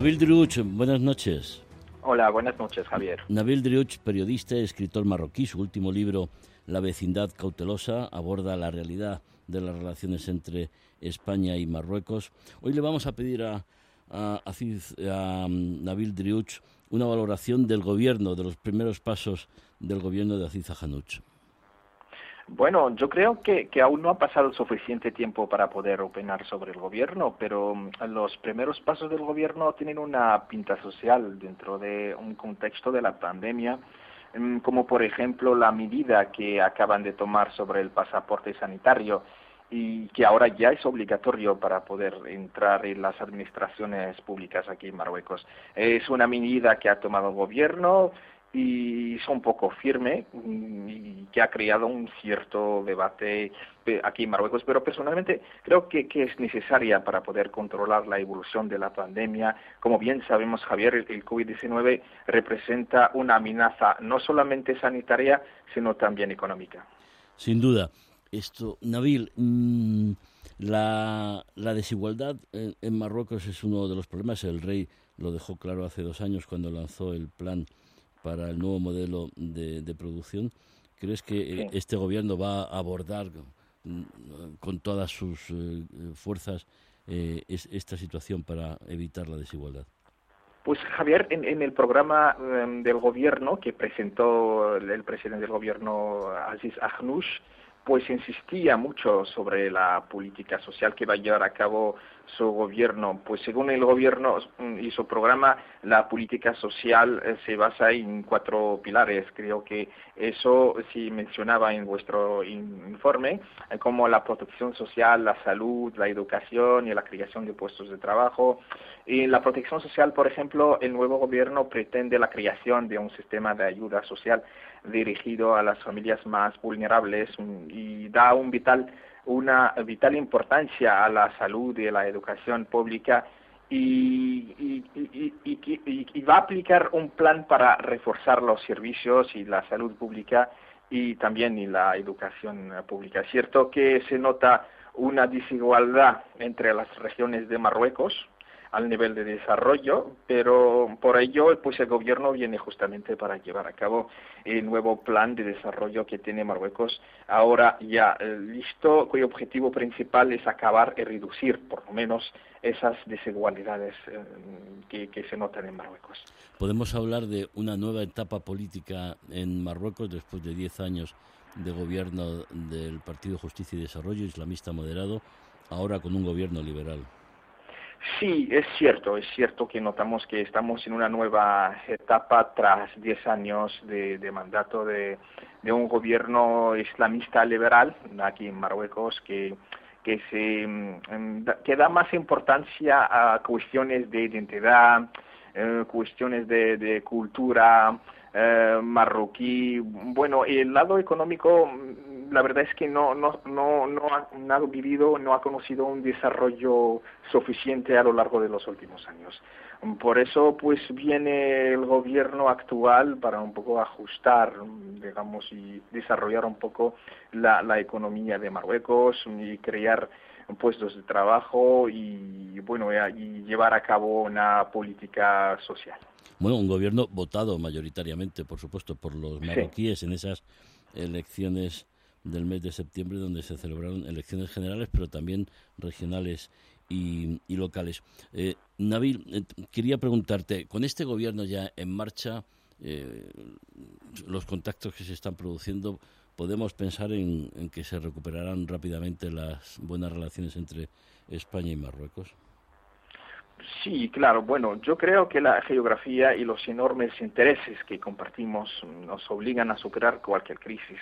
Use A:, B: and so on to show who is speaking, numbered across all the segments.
A: Nabil Driouch, buenas noches.
B: Hola, buenas noches, Javier.
A: Nabil Driouch, periodista y escritor marroquí, su último libro, La vecindad cautelosa, aborda la realidad de las relaciones entre España y Marruecos. Hoy le vamos a pedir a, a, mm, Nabil Driouch una valoración del gobierno, de los primeros pasos del gobierno de Aziz Hanuch.
B: Bueno, yo creo que, que, aún no ha pasado suficiente tiempo para poder opinar sobre el gobierno, pero mm, los primeros pasos del gobierno tienen una pinta social dentro de un contexto de la pandemia, mm, como por ejemplo la medida que acaban de tomar sobre el pasaporte sanitario y que ahora ya es obligatorio para poder entrar en las administraciones públicas aquí en Marruecos. Es una medida que ha tomado el gobierno y es un poco firme y que ha creado un cierto debate eh, aquí en Marruecos, pero personalmente creo que, que, es necesaria para poder controlar la evolución de la pandemia. Como bien sabemos, Javier, el, COVID-19 representa una amenaza no solamente sanitaria, sino también económica.
A: Sin duda. Esto, Nabil, mm, la, la, desigualdad en, en Marruecos es uno de los problemas. El rey lo dejó claro hace dos años cuando lanzó el plan para el nuevo modelo de, producción. ¿Crees que eh, este gobierno va a abordar mm, con todas sus eh, fuerzas eh, esta situación para evitar la desigualdad?
B: Pues Javier, en, el programa em, del gobierno que presentó el, presidente del gobierno Aziz Ahnouch, pues insistía mucho sobre la política social que va a llevar a cabo su gobierno. Pues según el gobierno y su programa, la política social eh, se basa en cuatro pilares. Creo que eso sí mencionaba en vuestro informe, eh, como la protección social, la salud, la educación y la creación de puestos de trabajo. En la protección social, por ejemplo, el nuevo gobierno pretende la creación de un sistema de ayuda social dirigido a las familias más vulnerables y da un vital, una vital importancia a la salud y a la educación pública y, y, va a aplicar un plan para reforzar los servicios y la salud pública y también en la educación pública. Cierto que se nota una desigualdad entre las regiones de Marruecos, al nivel de desarrollo, pero por ello pues el gobierno viene justamente para llevar a cabo el nuevo plan de desarrollo que tiene Marruecos ahora ya eh, listo, cuyo objetivo principal es acabar y reducir por lo menos esas desigualdades eh, que, que se notan en Marruecos.
A: Podemos hablar de una nueva etapa política en Marruecos después de 10 años de gobierno del Partido Justicia y Desarrollo Islamista Moderado, ahora con un gobierno liberal.
B: Sí, es cierto, es cierto que notamos que estamos en una nueva etapa tras diez años de, mandato de, un gobierno islamista liberal aquí en Marruecos que que se mm, que da más importancia a cuestiones de identidad, eh, cuestiones de cultura, eh, marroquí. Bueno, el lado económico, la verdad es que no, no, no, no, ha, vivido, no ha conocido un desarrollo suficiente a lo largo de los últimos años. Por eso, pues viene el gobierno actual para un poco ajustar, digamos, y desarrollar un poco la, la economía de Marruecos y crear puestos de trabajo y bueno y llevar a cabo una política social.
A: Bueno, un gobierno votado mayoritariamente, por supuesto, por los marroquíes en esas elecciones del mes de septiembre donde se celebraron elecciones generales, pero también regionales y, locales. Eh, Nabil, eh, quería preguntarte, con este gobierno ya en marcha, eh, los contactos que se están produciendo, podemos pensar en, que se recuperarán rápidamente las buenas relaciones entre España y Marruecos?
B: Sí, claro. Bueno, yo creo que la geografía y los enormes intereses que compartimos nos obligan a superar cualquier crisis.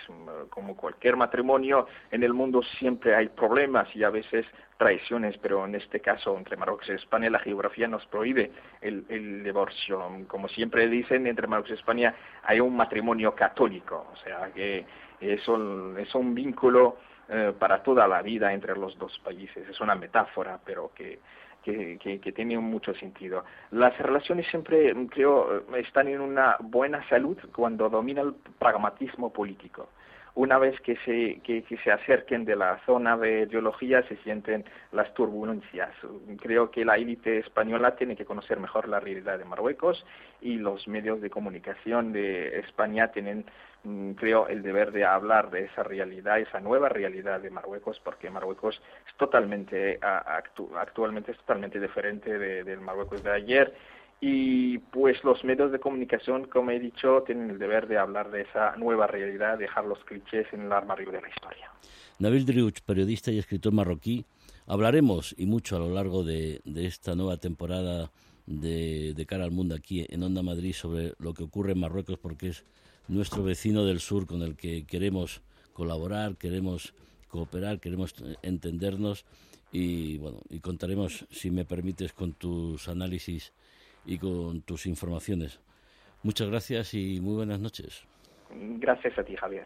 B: Como cualquier matrimonio, en el mundo siempre hay problemas y a veces traiciones, pero en este caso, entre Marruecos y España, la geografía nos prohíbe el, el divorcio. Como siempre dicen, entre Marruecos y España hay un matrimonio católico, o sea que es un, es un vínculo eh, para toda la vida entre los dos países. Es una metáfora, pero que, que, que, tiene mucho sentido. Las relaciones siempre, creo, están en una buena salud cuando domina el pragmatismo político. Una vez que se, que, se acerquen de la zona de geología se sienten las turbulencias. Creo que la élite española tiene que conocer mejor la realidad de Marruecos y los medios de comunicación de España tienen mm, creo el deber de hablar de esa realidad, esa nueva realidad de Marruecos, porque Marruecos es totalmente actualmente es totalmente diferente del Marruecos de ayer y pues los medios de comunicación, como he dicho, tienen el deber de hablar de esa nueva realidad, dejar los clichés en el armario de la historia.
A: Nabil Driouch, periodista y escritor marroquí, hablaremos y mucho a lo largo de, esta nueva temporada de, de, cara al mundo aquí en Onda Madrid sobre lo que ocurre en Marruecos porque es nuestro vecino del sur con el que queremos colaborar, queremos cooperar, queremos entendernos y bueno, y contaremos, si me permites, con tus análisis y con tus informaciones. Muchas gracias y muy buenas noches.
B: Gracias a ti, Javier.